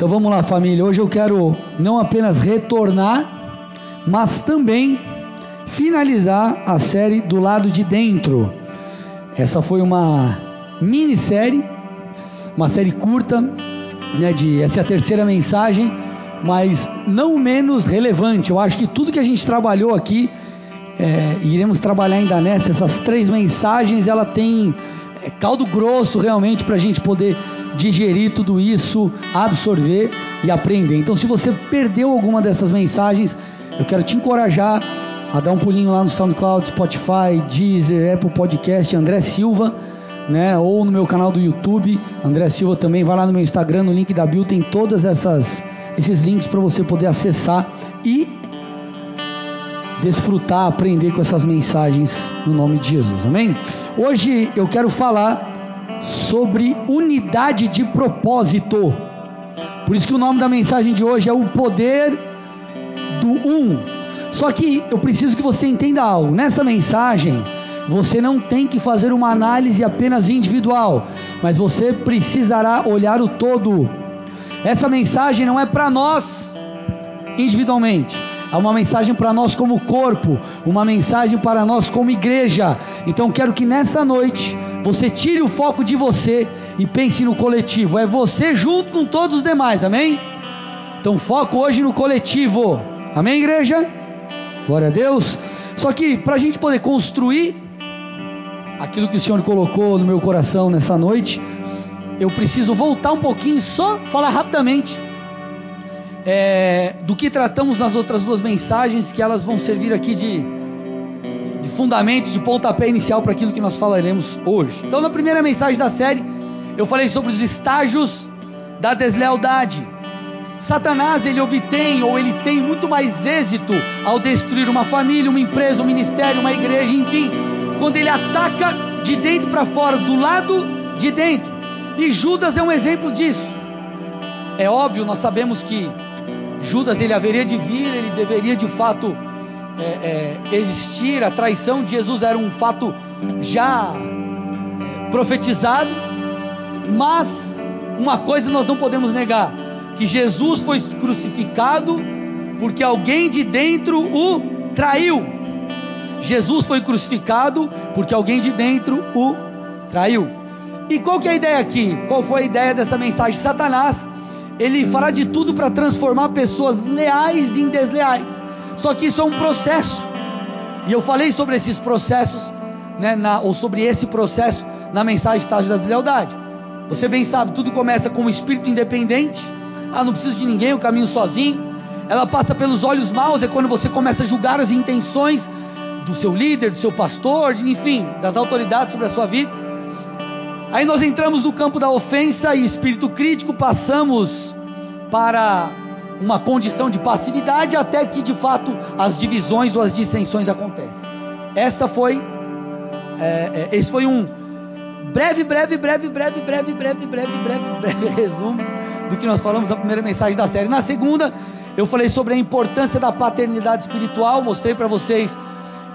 Então vamos lá, família. Hoje eu quero não apenas retornar, mas também finalizar a série do lado de dentro. Essa foi uma minissérie, uma série curta, né? De essa é a terceira mensagem, mas não menos relevante. Eu acho que tudo que a gente trabalhou aqui, é, iremos trabalhar ainda nessa. Essas três mensagens, ela tem é, caldo grosso realmente para a gente poder digerir tudo isso, absorver e aprender. Então, se você perdeu alguma dessas mensagens, eu quero te encorajar a dar um pulinho lá no SoundCloud, Spotify, Deezer, Apple Podcast, André Silva, né? Ou no meu canal do YouTube, André Silva também. Vai lá no meu Instagram, no link da Bill tem todas essas esses links para você poder acessar e desfrutar, aprender com essas mensagens no nome de Jesus. Amém? Hoje eu quero falar sobre unidade de propósito. Por isso que o nome da mensagem de hoje é o poder do um. Só que eu preciso que você entenda algo. Nessa mensagem, você não tem que fazer uma análise apenas individual, mas você precisará olhar o todo. Essa mensagem não é para nós individualmente, é uma mensagem para nós como corpo, uma mensagem para nós como igreja. Então quero que nessa noite você tire o foco de você e pense no coletivo. É você junto com todos os demais, amém? Então foco hoje no coletivo, amém, igreja? Glória a Deus. Só que para a gente poder construir aquilo que o Senhor colocou no meu coração nessa noite, eu preciso voltar um pouquinho, só falar rapidamente é, do que tratamos nas outras duas mensagens, que elas vão servir aqui de, de fundamento, de pontapé inicial para aquilo que nós falaremos hoje. Então, na primeira mensagem da série, eu falei sobre os estágios da deslealdade. Satanás ele obtém ou ele tem muito mais êxito ao destruir uma família, uma empresa, um ministério, uma igreja, enfim, quando ele ataca de dentro para fora, do lado de dentro. E Judas é um exemplo disso. É óbvio, nós sabemos que Judas ele haveria de vir, ele deveria de fato é, é, existir. A traição de Jesus era um fato já é, profetizado, mas uma coisa nós não podemos negar: que Jesus foi crucificado porque alguém de dentro o traiu. Jesus foi crucificado porque alguém de dentro o traiu. E qual que é a ideia aqui? Qual foi a ideia dessa mensagem? Satanás ele fará de tudo para transformar pessoas leais em desleais. Só que isso é um processo. E eu falei sobre esses processos, né, na, ou sobre esse processo na mensagem Estágio da Deslealdade. Você bem sabe, tudo começa com um espírito independente. Ah, não preciso de ninguém, o caminho sozinho. Ela passa pelos olhos maus, é quando você começa a julgar as intenções do seu líder, do seu pastor, enfim, das autoridades sobre a sua vida. Aí nós entramos no campo da ofensa e espírito crítico, passamos para uma condição de passividade até que de fato as divisões ou as dissensões acontecem. Essa foi, é, é, esse foi um breve, breve, breve, breve, breve, breve, breve, breve, breve resumo do que nós falamos na primeira mensagem da série. Na segunda, eu falei sobre a importância da paternidade espiritual, mostrei para vocês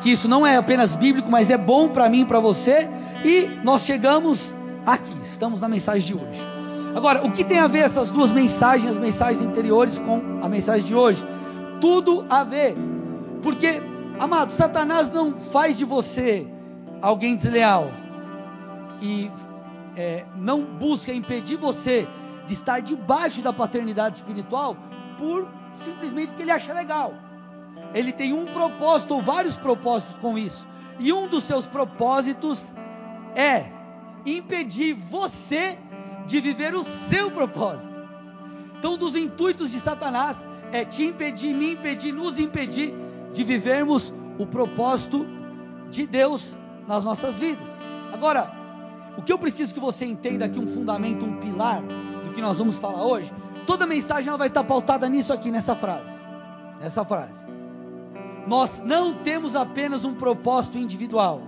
que isso não é apenas bíblico, mas é bom para mim e para você. E nós chegamos aqui, estamos na mensagem de hoje. Agora, o que tem a ver essas duas mensagens, as mensagens anteriores com a mensagem de hoje? Tudo a ver, porque, amado, Satanás não faz de você alguém desleal e é, não busca impedir você de estar debaixo da paternidade espiritual por simplesmente porque ele acha legal. Ele tem um propósito ou vários propósitos com isso, e um dos seus propósitos é impedir você de viver o seu propósito. Então, dos intuitos de Satanás é te impedir, me impedir, nos impedir de vivermos o propósito de Deus nas nossas vidas. Agora, o que eu preciso que você entenda aqui um fundamento, um pilar do que nós vamos falar hoje. Toda mensagem ela vai estar pautada nisso aqui, nessa frase. Nessa frase. Nós não temos apenas um propósito individual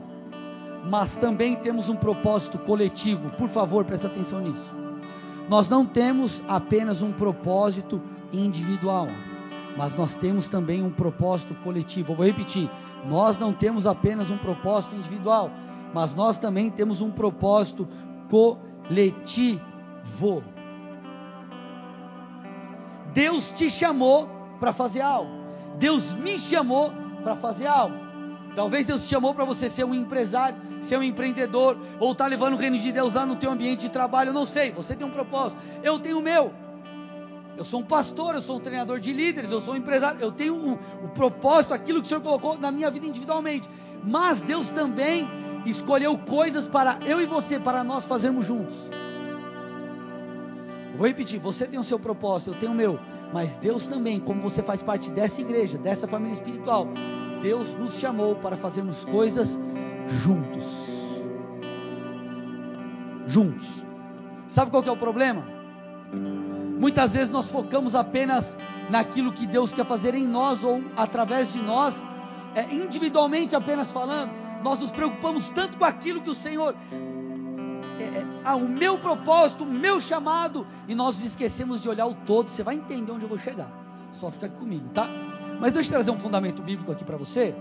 mas também temos um propósito coletivo. Por favor, preste atenção nisso. Nós não temos apenas um propósito individual, mas nós temos também um propósito coletivo. Eu vou repetir: nós não temos apenas um propósito individual, mas nós também temos um propósito coletivo. Deus te chamou para fazer algo. Deus me chamou para fazer algo. Talvez Deus te chamou para você ser um empresário, ser um empreendedor, ou estar tá levando o reino de Deus lá no teu ambiente de trabalho. Eu não sei, você tem um propósito, eu tenho o meu. Eu sou um pastor, eu sou um treinador de líderes, eu sou um empresário, eu tenho o, o propósito, aquilo que o Senhor colocou na minha vida individualmente. Mas Deus também escolheu coisas para eu e você, para nós fazermos juntos. Vou repetir, você tem o seu propósito, eu tenho o meu, mas Deus também, como você faz parte dessa igreja, dessa família espiritual, Deus nos chamou para fazermos coisas juntos. Juntos. Sabe qual é o problema? Muitas vezes nós focamos apenas naquilo que Deus quer fazer em nós ou através de nós, é, individualmente apenas falando. Nós nos preocupamos tanto com aquilo que o Senhor é, é, ah, o meu propósito, o meu chamado, e nós esquecemos de olhar o todo. Você vai entender onde eu vou chegar. Só fica aqui comigo, tá? Mas deixa eu trazer um fundamento bíblico aqui para você.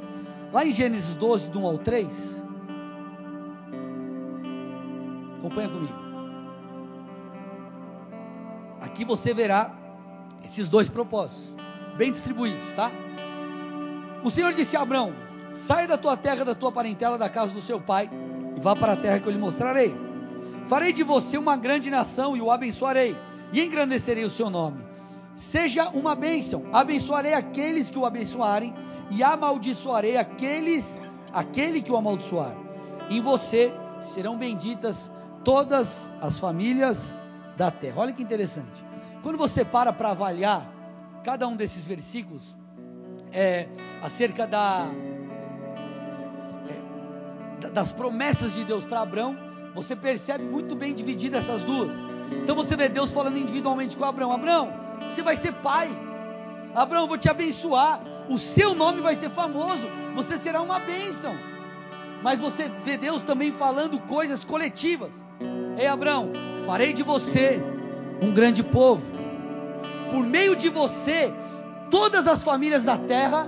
Lá em Gênesis 12, do 1 ao 3. Acompanha comigo. Aqui você verá esses dois propósitos, bem distribuídos, tá? O Senhor disse a Abraão: Sai da tua terra, da tua parentela, da casa do seu pai, e vá para a terra que eu lhe mostrarei. Farei de você uma grande nação e o abençoarei, e engrandecerei o seu nome. Seja uma bênção, abençoarei aqueles que o abençoarem, e amaldiçoarei aqueles, aquele que o amaldiçoar. Em você serão benditas todas as famílias da terra. Olha que interessante. Quando você para para avaliar cada um desses versículos, é, acerca da, é, das promessas de Deus para Abraão, você percebe muito bem dividido essas duas. Então você vê Deus falando individualmente com Abraão: Abraão, você vai ser pai. Abraão, vou te abençoar. O seu nome vai ser famoso. Você será uma bênção. Mas você vê Deus também falando coisas coletivas. Ei, Abraão, farei de você um grande povo. Por meio de você, todas as famílias da terra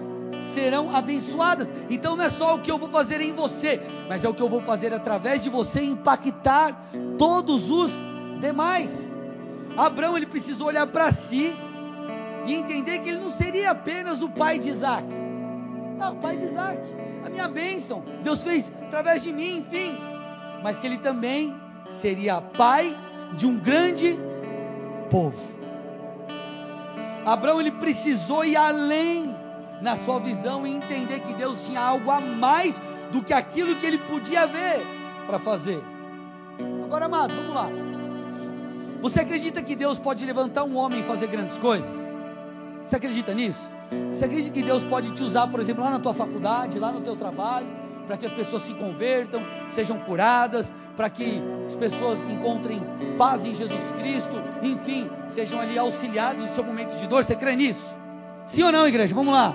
serão abençoadas. Então não é só o que eu vou fazer em você, mas é o que eu vou fazer através de você impactar todos os demais. Abraão ele precisou olhar para si e entender que ele não seria apenas o pai de Isaac. Ah, o pai de Isaac, a minha bênção, Deus fez através de mim, enfim. Mas que ele também seria pai de um grande povo. Abraão ele precisou ir além na sua visão e entender que Deus tinha algo a mais do que aquilo que ele podia ver para fazer. Agora, amados, vamos lá. Você acredita que Deus pode levantar um homem e fazer grandes coisas? Você acredita nisso? Você acredita que Deus pode te usar, por exemplo, lá na tua faculdade, lá no teu trabalho, para que as pessoas se convertam, sejam curadas, para que as pessoas encontrem paz em Jesus Cristo, enfim, sejam ali auxiliados no seu momento de dor? Você crê nisso? Sim ou não, igreja? Vamos lá.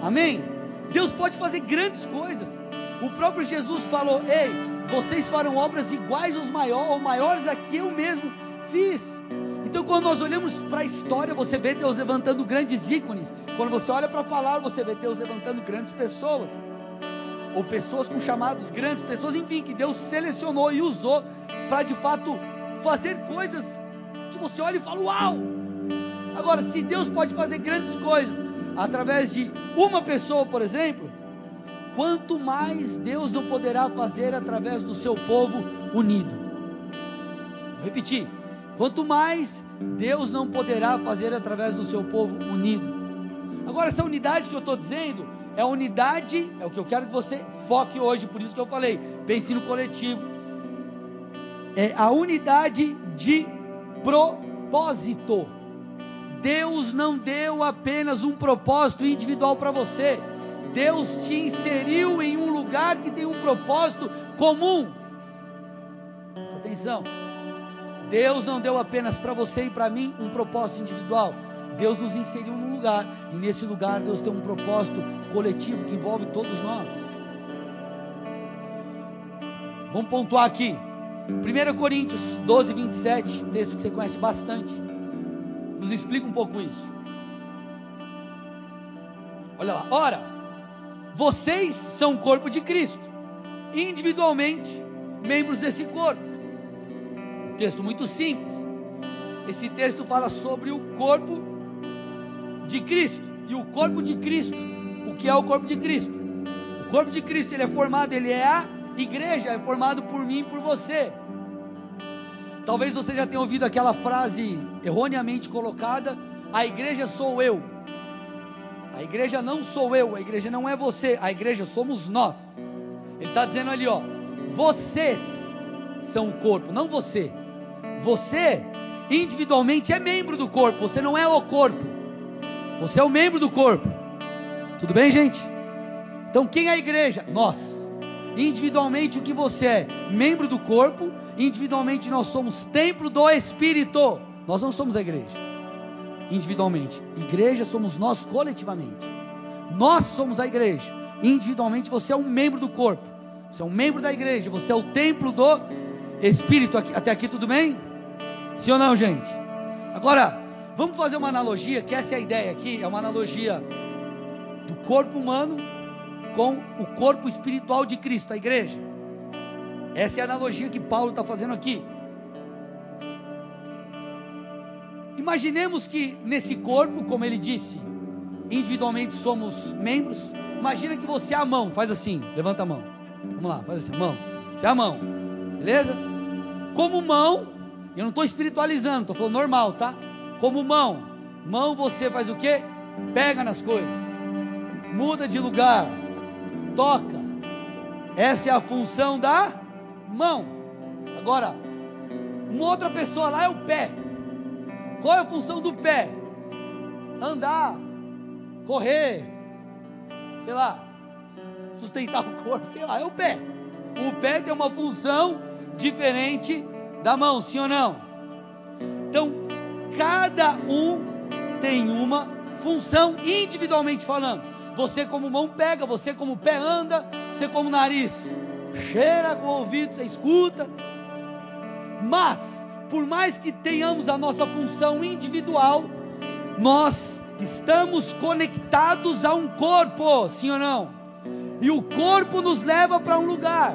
Amém? Deus pode fazer grandes coisas. O próprio Jesus falou: Ei, vocês farão obras iguais aos ou maiores a que eu mesmo fiz. Então, quando nós olhamos para a história, você vê Deus levantando grandes ícones. Quando você olha para a palavra, você vê Deus levantando grandes pessoas. Ou pessoas com chamados grandes, pessoas, enfim, que Deus selecionou e usou para de fato fazer coisas que você olha e fala: Uau! Agora, se Deus pode fazer grandes coisas através de uma pessoa, por exemplo, quanto mais Deus não poderá fazer através do seu povo unido. Vou repetir. Quanto mais Deus não poderá fazer através do seu povo unido. Agora, essa unidade que eu estou dizendo é unidade, é o que eu quero que você foque hoje, por isso que eu falei, pense no coletivo. É a unidade de propósito. Deus não deu apenas um propósito individual para você. Deus te inseriu em um lugar que tem um propósito comum. Presta atenção. Deus não deu apenas para você e para mim um propósito individual. Deus nos inseriu num lugar e nesse lugar Deus tem um propósito coletivo que envolve todos nós. Vamos pontuar aqui. 1 Coríntios 12, 27, texto que você conhece bastante nos explica um pouco isso. Olha lá, ora, vocês são o corpo de Cristo, individualmente membros desse corpo. Um texto muito simples. Esse texto fala sobre o corpo de Cristo. E o corpo de Cristo, o que é o corpo de Cristo? O corpo de Cristo, ele é formado, ele é a igreja, é formado por mim e por você. Talvez você já tenha ouvido aquela frase erroneamente colocada: a igreja sou eu. A igreja não sou eu, a igreja não é você, a igreja somos nós. Ele está dizendo ali, ó, vocês são o corpo, não você. Você individualmente é membro do corpo, você não é o corpo. Você é o membro do corpo. Tudo bem, gente? Então quem é a igreja? Nós. Individualmente o que você é? Membro do corpo, individualmente nós somos templo do Espírito. Nós não somos a igreja. Individualmente. Igreja somos nós coletivamente. Nós somos a igreja. Individualmente você é um membro do corpo. Você é um membro da igreja. Você é o templo do Espírito. Até aqui tudo bem? Sim ou não, gente? Agora, vamos fazer uma analogia, que essa é a ideia aqui. É uma analogia do corpo humano com o corpo espiritual de Cristo, a igreja. Essa é a analogia que Paulo está fazendo aqui. Imaginemos que nesse corpo, como ele disse, individualmente somos membros. Imagina que você é a mão, faz assim, levanta a mão. Vamos lá, faz assim, mão. Você é a mão, beleza? Como mão, eu não estou espiritualizando, estou falando normal, tá? Como mão, mão você faz o que? Pega nas coisas, muda de lugar, toca. Essa é a função da mão. Agora, uma outra pessoa lá é o pé. Qual é a função do pé? Andar, correr, sei lá, sustentar o corpo, sei lá, é o pé. O pé tem uma função diferente da mão, sim ou não? Então, cada um tem uma função individualmente falando. Você como mão pega, você como pé anda, você como nariz cheira com o ouvido, você escuta. Mas, por mais que tenhamos a nossa função individual, nós estamos conectados a um corpo, sim ou não? E o corpo nos leva para um lugar.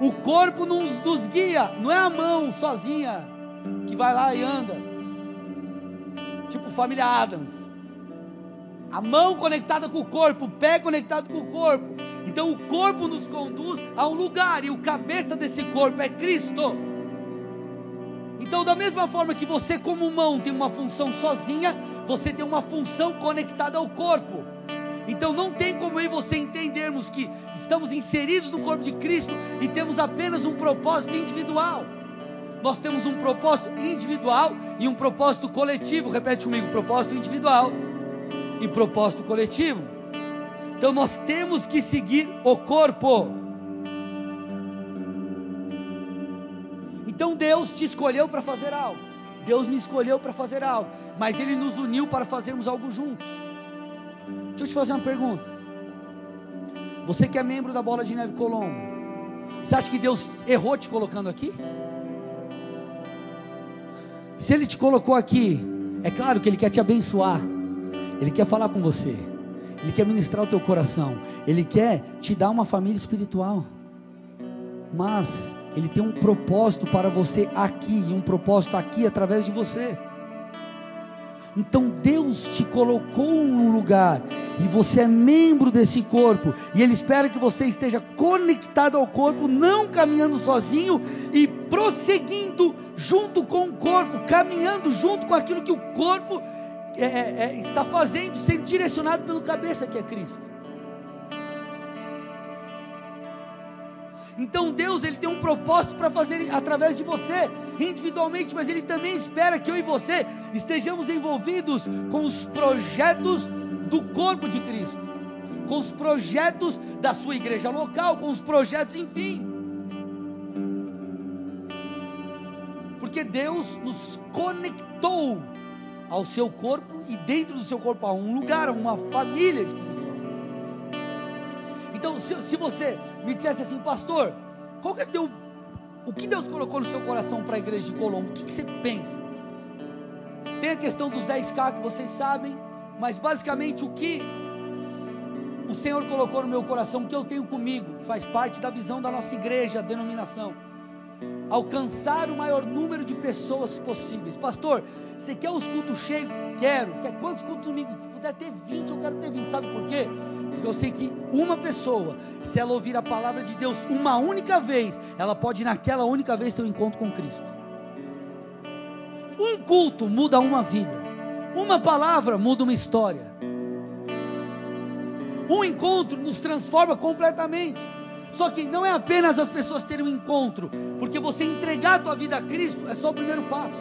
O corpo nos, nos guia, não é a mão sozinha que vai lá e anda. Família Adams. A mão conectada com o corpo, o pé conectado com o corpo. Então o corpo nos conduz a um lugar e o cabeça desse corpo é Cristo. Então, da mesma forma que você, como mão, tem uma função sozinha, você tem uma função conectada ao corpo. Então, não tem como eu e você entendermos que estamos inseridos no corpo de Cristo e temos apenas um propósito individual. Nós temos um propósito individual e um propósito coletivo. Repete comigo: propósito individual e propósito coletivo. Então nós temos que seguir o corpo. Então Deus te escolheu para fazer algo. Deus me escolheu para fazer algo, mas Ele nos uniu para fazermos algo juntos. Deixa eu te fazer uma pergunta. Você que é membro da Bola de Neve Colombo, você acha que Deus errou te colocando aqui? Se Ele te colocou aqui, é claro que Ele quer te abençoar. Ele quer falar com você. Ele quer ministrar o teu coração. Ele quer te dar uma família espiritual. Mas ele tem um propósito para você aqui, e um propósito aqui através de você. Então Deus te colocou num lugar e você é membro desse corpo, e Ele espera que você esteja conectado ao corpo, não caminhando sozinho e prosseguindo junto com o corpo, caminhando junto com aquilo que o corpo é, é, é, está fazendo, sendo direcionado pelo cabeça que é Cristo. Então Deus ele tem um propósito para fazer através de você, individualmente, mas Ele também espera que eu e você estejamos envolvidos com os projetos do corpo de Cristo, com os projetos da sua igreja local, com os projetos, enfim. Deus nos conectou ao seu corpo e dentro do seu corpo há um lugar, uma família espiritual. Então, se, se você me dissesse assim, pastor, qual que é teu, o que Deus colocou no seu coração para a igreja de Colombo? O que, que você pensa? Tem a questão dos 10k que vocês sabem, mas basicamente o que o Senhor colocou no meu coração, o que eu tenho comigo, que faz parte da visão da nossa igreja, denominação, alcançar o maior número de pessoas possíveis. Pastor, Você quer os cultos cheios? Quero. Quer quantos cultos domingo? Se puder ter 20, eu quero ter 20. Sabe por quê? Porque eu sei que uma pessoa, se ela ouvir a palavra de Deus uma única vez, ela pode naquela única vez ter um encontro com Cristo. Um culto muda uma vida. Uma palavra muda uma história. Um encontro nos transforma completamente. Só que não é apenas as pessoas terem um encontro, porque você entregar a tua vida a Cristo é só o primeiro passo.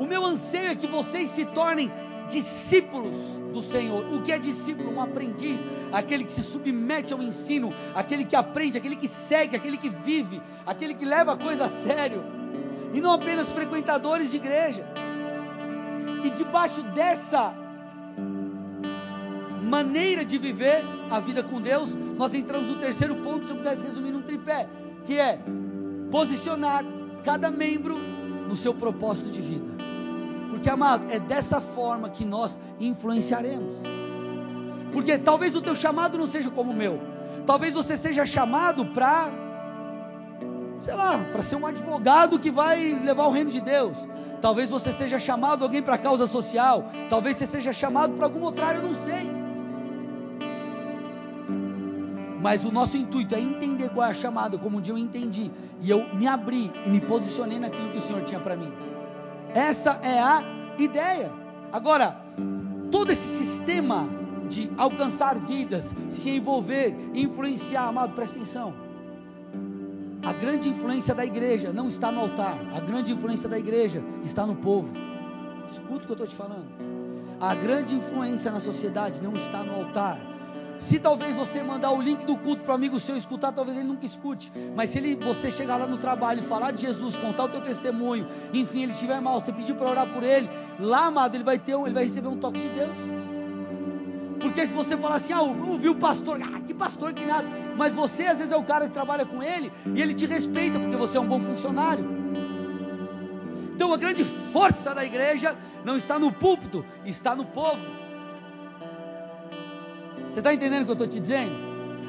O meu anseio é que vocês se tornem discípulos do Senhor. O que é discípulo? Um aprendiz, aquele que se submete ao ensino, aquele que aprende, aquele que segue, aquele que vive, aquele que leva a coisa a sério. E não apenas frequentadores de igreja. E debaixo dessa maneira de viver a vida com Deus, nós entramos no terceiro ponto, se eu pudesse resumir num tripé, que é posicionar cada membro no seu propósito de vida. Porque, amado, é dessa forma que nós influenciaremos. Porque talvez o teu chamado não seja como o meu. Talvez você seja chamado para, sei lá, para ser um advogado que vai levar o reino de Deus. Talvez você seja chamado alguém para causa social. Talvez você seja chamado para alguma outra área, eu não sei. Mas o nosso intuito é entender qual é a chamada, como um dia eu entendi. E eu me abri e me posicionei naquilo que o Senhor tinha para mim. Essa é a ideia. Agora, todo esse sistema de alcançar vidas, se envolver, influenciar, amado, presta atenção. A grande influência da igreja não está no altar, a grande influência da igreja está no povo. Escuta o que eu estou te falando. A grande influência na sociedade não está no altar, se talvez você mandar o link do culto para o amigo seu escutar, talvez ele nunca escute. Mas se ele, você chegar lá no trabalho e falar de Jesus, contar o teu testemunho, enfim, ele estiver mal, você pedir para orar por ele, lá, amado, ele vai ter, um, ele vai receber um toque de Deus. Porque se você falar assim, ah, ouviu o pastor, ah, que pastor que nada. Mas você às vezes é o cara que trabalha com ele e ele te respeita porque você é um bom funcionário. Então a grande força da igreja não está no púlpito, está no povo. Você está entendendo o que eu estou te dizendo?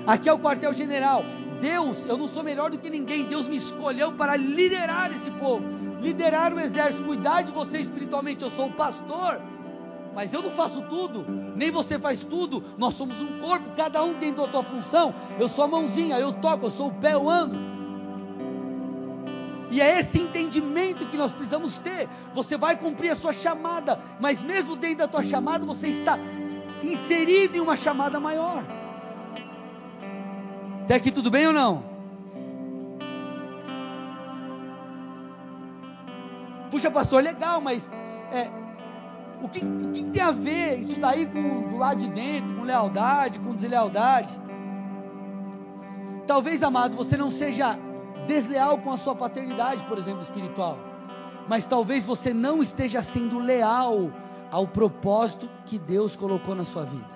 Aqui é o quartel-general. Deus, eu não sou melhor do que ninguém. Deus me escolheu para liderar esse povo, liderar o exército, cuidar de você espiritualmente. Eu sou o pastor, mas eu não faço tudo, nem você faz tudo. Nós somos um corpo, cada um dentro da tua função. Eu sou a mãozinha, eu toco, eu sou o pé, eu ando. E é esse entendimento que nós precisamos ter. Você vai cumprir a sua chamada, mas mesmo dentro da tua chamada, você está inserido em uma chamada maior. Até aqui tudo bem ou não? Puxa, pastor, legal, mas é, o, que, o que tem a ver isso daí com do lado de dentro, com lealdade, com deslealdade? Talvez, amado, você não seja desleal com a sua paternidade, por exemplo, espiritual, mas talvez você não esteja sendo leal ao propósito que Deus colocou na sua vida.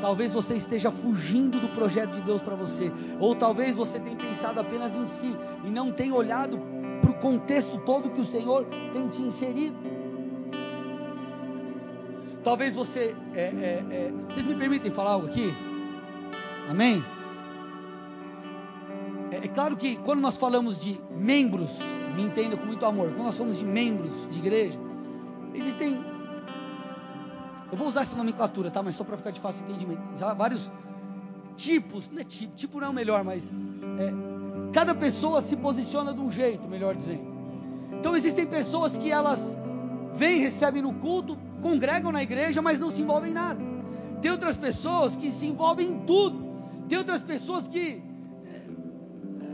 Talvez você esteja fugindo do projeto de Deus para você, ou talvez você tenha pensado apenas em si e não tenha olhado para o contexto todo que o Senhor tem te inserido. Talvez você, é, é, é, vocês me permitem falar algo aqui? Amém? É, é claro que quando nós falamos de membros, me entenda com muito amor, quando nós falamos de membros de igreja, existem eu vou usar essa nomenclatura, tá? Mas só para ficar de fácil entendimento. Há vários tipos, não é tipo, tipo não é o melhor, mas é, cada pessoa se posiciona de um jeito, melhor dizendo. Então existem pessoas que elas vêm, recebem no culto, congregam na igreja, mas não se envolvem em nada. Tem outras pessoas que se envolvem em tudo. Tem outras pessoas que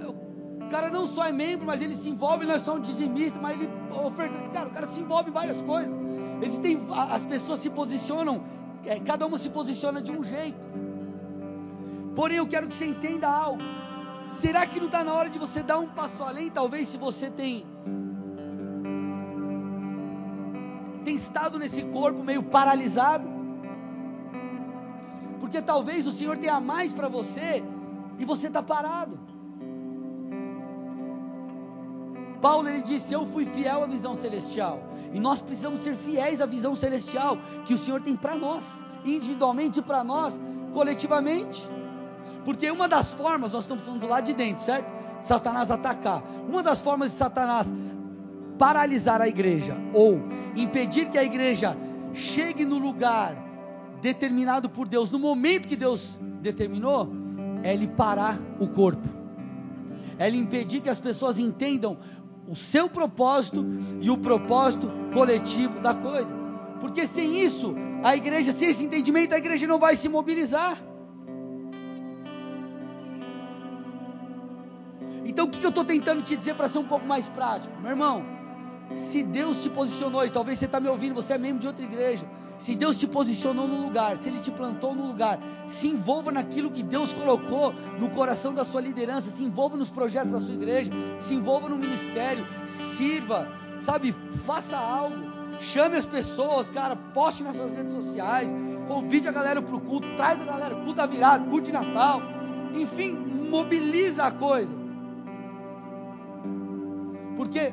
é, o cara não só é membro, mas ele se envolve, nós somos dizimistas, mas ele oferta, cara, o cara se envolve em várias coisas. Existem, as pessoas se posicionam, é, cada uma se posiciona de um jeito. Porém, eu quero que você entenda algo. Será que não está na hora de você dar um passo além? Talvez se você tem tem estado nesse corpo meio paralisado, porque talvez o Senhor tenha mais para você e você está parado. Paulo ele disse: Eu fui fiel à visão celestial. E nós precisamos ser fiéis à visão celestial que o Senhor tem para nós, individualmente para nós, coletivamente. Porque uma das formas, nós estamos falando do lado de dentro, certo? Satanás atacar. Uma das formas de Satanás paralisar a igreja ou impedir que a igreja chegue no lugar determinado por Deus, no momento que Deus determinou, é ele parar o corpo, é ele impedir que as pessoas entendam o seu propósito e o propósito coletivo da coisa. Porque sem isso, a igreja, sem esse entendimento, a igreja não vai se mobilizar. Então o que eu estou tentando te dizer para ser um pouco mais prático? Meu irmão, se Deus te posicionou, e talvez você está me ouvindo, você é membro de outra igreja. Se Deus te posicionou no lugar, se Ele te plantou no lugar, se envolva naquilo que Deus colocou no coração da sua liderança, se envolva nos projetos da sua igreja, se envolva no ministério, sirva, sabe, faça algo, chame as pessoas, cara, poste nas suas redes sociais, convide a galera para o culto, traz a galera, culto da virada, culto de Natal, enfim, mobiliza a coisa. Porque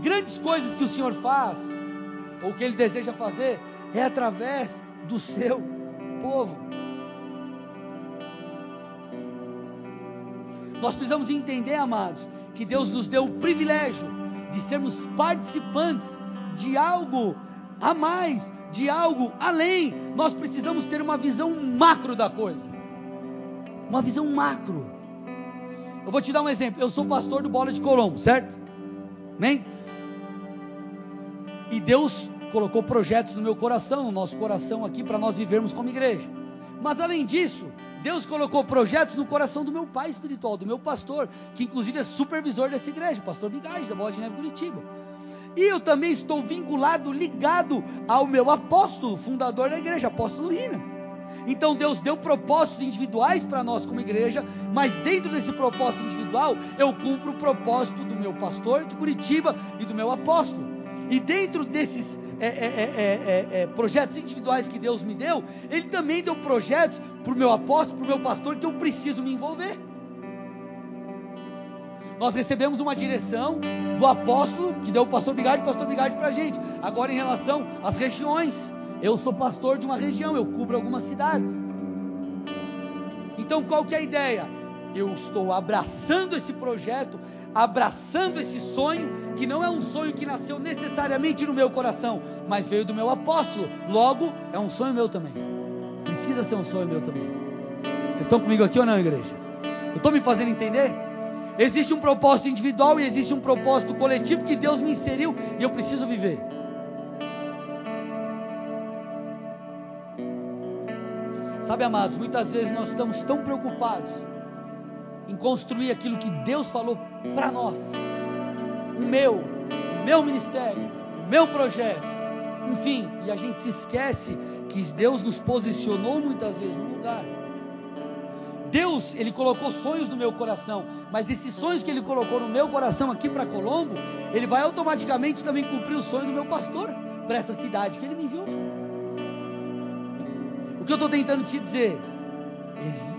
grandes coisas que o Senhor faz, ou que Ele deseja fazer, é através do seu povo. Nós precisamos entender, amados, que Deus nos deu o privilégio de sermos participantes de algo a mais, de algo além. Nós precisamos ter uma visão macro da coisa. Uma visão macro. Eu vou te dar um exemplo. Eu sou pastor do Bola de Colombo, certo? Amém? E Deus colocou projetos no meu coração, no nosso coração aqui, para nós vivermos como igreja. Mas além disso, Deus colocou projetos no coração do meu pai espiritual, do meu pastor, que inclusive é supervisor dessa igreja, o pastor Bigais, da Bola de Neve Curitiba. E eu também estou vinculado, ligado ao meu apóstolo, fundador da igreja, apóstolo Rina. Então Deus deu propósitos individuais para nós como igreja, mas dentro desse propósito individual, eu cumpro o propósito do meu pastor de Curitiba e do meu apóstolo. E dentro desses é é, é, é, é, projetos individuais que Deus me deu, Ele também deu projetos para o meu apóstolo, para o meu pastor, que eu preciso me envolver. Nós recebemos uma direção do apóstolo, que deu o pastor Bigardi, o pastor Bigardi para a gente. Agora, em relação às regiões, eu sou pastor de uma região, eu cubro algumas cidades. Então, qual que é a ideia? Eu estou abraçando esse projeto, abraçando esse sonho, que não é um sonho que nasceu necessariamente no meu coração, mas veio do meu apóstolo. Logo, é um sonho meu também. Precisa ser um sonho meu também. Vocês estão comigo aqui ou não, igreja? Eu estou me fazendo entender? Existe um propósito individual e existe um propósito coletivo que Deus me inseriu e eu preciso viver. Sabe, amados, muitas vezes nós estamos tão preocupados em construir aquilo que Deus falou para nós. O meu, o meu ministério, o meu projeto. Enfim, e a gente se esquece que Deus nos posicionou muitas vezes no lugar. Deus, Ele colocou sonhos no meu coração, mas esses sonhos que Ele colocou no meu coração aqui para Colombo, Ele vai automaticamente também cumprir o sonho do meu pastor para essa cidade que Ele me enviou. O que eu estou tentando te dizer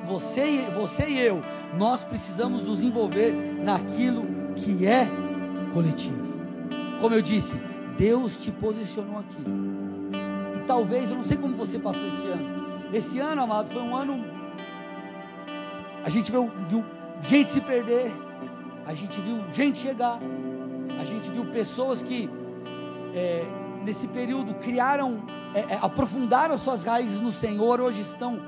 você, você e eu, nós precisamos nos envolver naquilo que é coletivo. Como eu disse, Deus te posicionou aqui. E talvez, eu não sei como você passou esse ano. Esse ano, amado, foi um ano. A gente viu, viu gente se perder, a gente viu gente chegar, a gente viu pessoas que é, nesse período criaram, é, é, aprofundaram suas raízes no Senhor, hoje estão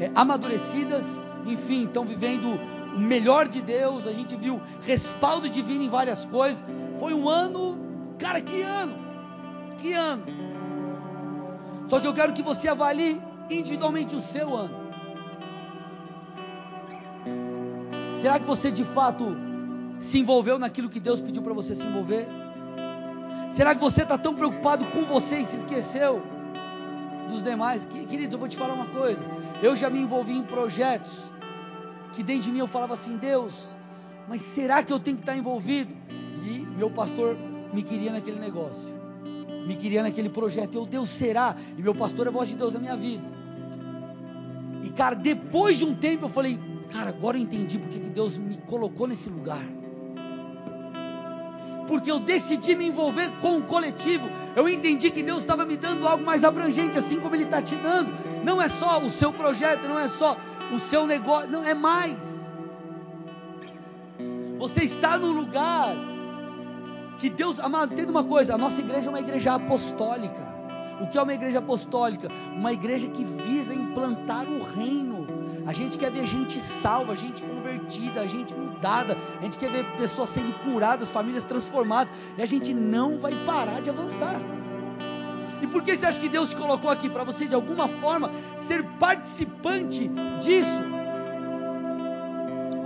é, amadurecidas, enfim, estão vivendo o melhor de Deus. A gente viu respaldo divino em várias coisas. Foi um ano, cara, que ano, que ano. Só que eu quero que você avalie individualmente o seu ano. Será que você de fato se envolveu naquilo que Deus pediu para você se envolver? Será que você está tão preocupado com você e se esqueceu dos demais? Queridos, eu vou te falar uma coisa. Eu já me envolvi em projetos que dentro de mim eu falava assim: Deus, mas será que eu tenho que estar envolvido? E meu pastor me queria naquele negócio, me queria naquele projeto. Eu, Deus, será? E meu pastor é a voz de Deus na minha vida. E cara, depois de um tempo eu falei: Cara, agora eu entendi porque que Deus me colocou nesse lugar porque eu decidi me envolver com o coletivo. Eu entendi que Deus estava me dando algo mais abrangente, assim como Ele está te dando. Não é só o seu projeto, não é só o seu negócio, não é mais. Você está no lugar que Deus, amado, entenda uma coisa: a nossa igreja é uma igreja apostólica. O que é uma igreja apostólica? Uma igreja que visa implantar o reino. A gente quer ver gente salva, gente convertida, gente mudada, a gente quer ver pessoas sendo curadas, famílias transformadas, e a gente não vai parar de avançar. E por que você acha que Deus te colocou aqui? Para você, de alguma forma, ser participante disso.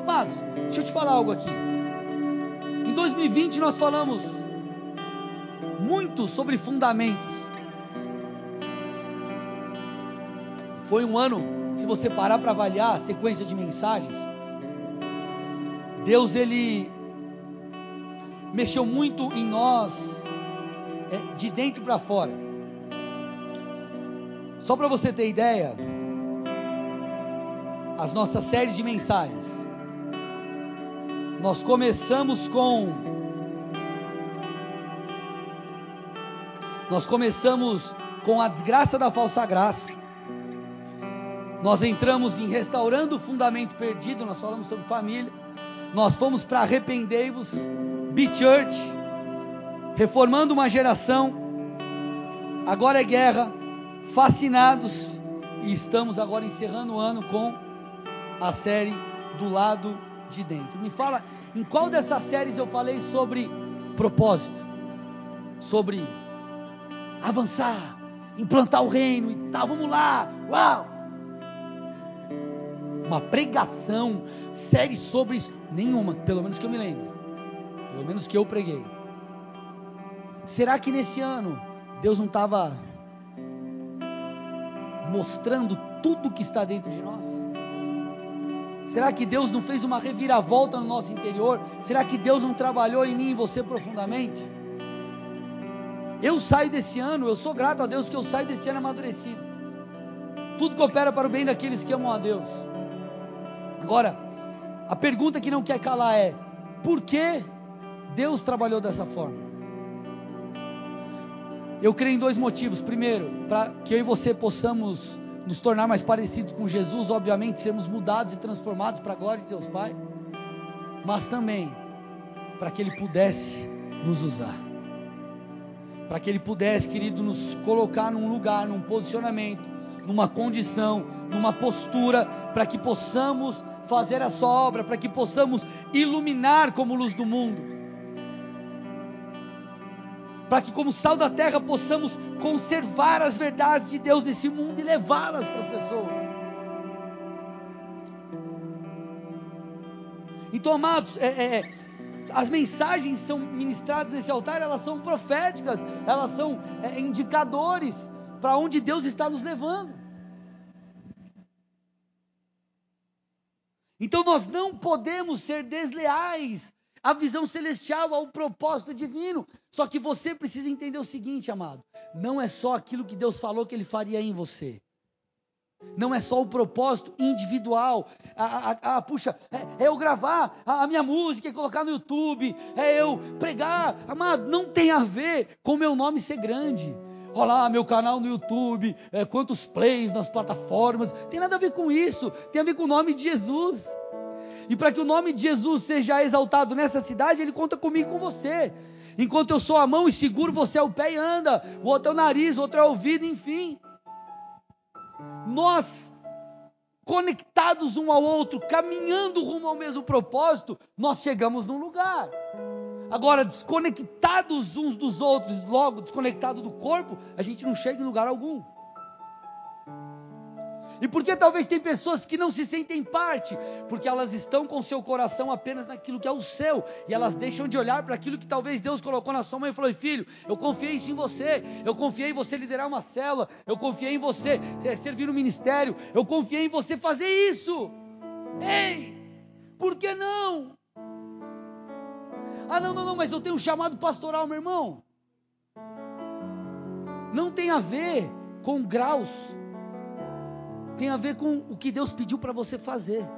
Amados, deixa eu te falar algo aqui. Em 2020 nós falamos muito sobre fundamentos. Foi um ano, se você parar para avaliar a sequência de mensagens, Deus ele mexeu muito em nós é, de dentro para fora. Só para você ter ideia, as nossas séries de mensagens. Nós começamos com Nós começamos com a desgraça da falsa graça. Nós entramos em restaurando o fundamento perdido, nós falamos sobre família. Nós fomos para arrependei-vos, Be Church, reformando uma geração. Agora é guerra, fascinados e estamos agora encerrando o ano com a série do lado de dentro. Me fala, em qual dessas séries eu falei sobre propósito? Sobre avançar, implantar o reino e tal, vamos lá, uau! Uma pregação, série sobre isso. Nenhuma, pelo menos que eu me lembro. Pelo menos que eu preguei. Será que nesse ano Deus não estava mostrando tudo que está dentro de nós? Será que Deus não fez uma reviravolta no nosso interior? Será que Deus não trabalhou em mim e você profundamente? Eu saio desse ano, eu sou grato a Deus que eu saio desse ano amadurecido. Tudo coopera para o bem daqueles que amam a Deus. Agora, a pergunta que não quer calar é: por que Deus trabalhou dessa forma? Eu creio em dois motivos. Primeiro, para que eu e você possamos nos tornar mais parecidos com Jesus, obviamente, sermos mudados e transformados para a glória de Deus Pai, mas também para que Ele pudesse nos usar, para que Ele pudesse, querido, nos colocar num lugar, num posicionamento, numa condição, numa postura, para que possamos fazer a sua obra, para que possamos iluminar como luz do mundo. Para que, como sal da terra, possamos conservar as verdades de Deus nesse mundo e levá-las para as pessoas. Então, amados, é, é, é, as mensagens são ministradas nesse altar, elas são proféticas, elas são é, indicadores para onde Deus está nos levando. Então nós não podemos ser desleais à visão celestial, ao propósito divino. Só que você precisa entender o seguinte, amado: não é só aquilo que Deus falou que Ele faria em você. Não é só o propósito individual. Ah, ah, ah, puxa, é, é, eu gravar a, a, minha música e colocar no YouTube. É eu pregar. Amado, não tem a ver com meu nome ser grande. Olá, meu canal no YouTube, é, quantos plays nas plataformas. Tem nada a ver com isso, tem a ver com o nome de Jesus. E para que o nome de Jesus seja exaltado nessa cidade, ele conta comigo e com você. Enquanto eu sou a mão e seguro, você é o pé e anda. O outro é o nariz, o outro é o ouvido, enfim. Nós, conectados um ao outro, caminhando rumo ao mesmo propósito, nós chegamos num lugar. Agora, desconectados uns dos outros, logo desconectado do corpo, a gente não chega em lugar algum. E por que talvez tem pessoas que não se sentem parte? Porque elas estão com seu coração apenas naquilo que é o seu, e elas deixam de olhar para aquilo que talvez Deus colocou na sua mãe e falou: Filho, eu confiei isso em você, eu confiei em você liderar uma célula, eu confiei em você é, servir no ministério, eu confiei em você fazer isso. Ei, por que não? Ah, não, não, não, mas eu tenho um chamado pastoral, meu irmão. Não tem a ver com graus, tem a ver com o que Deus pediu para você fazer.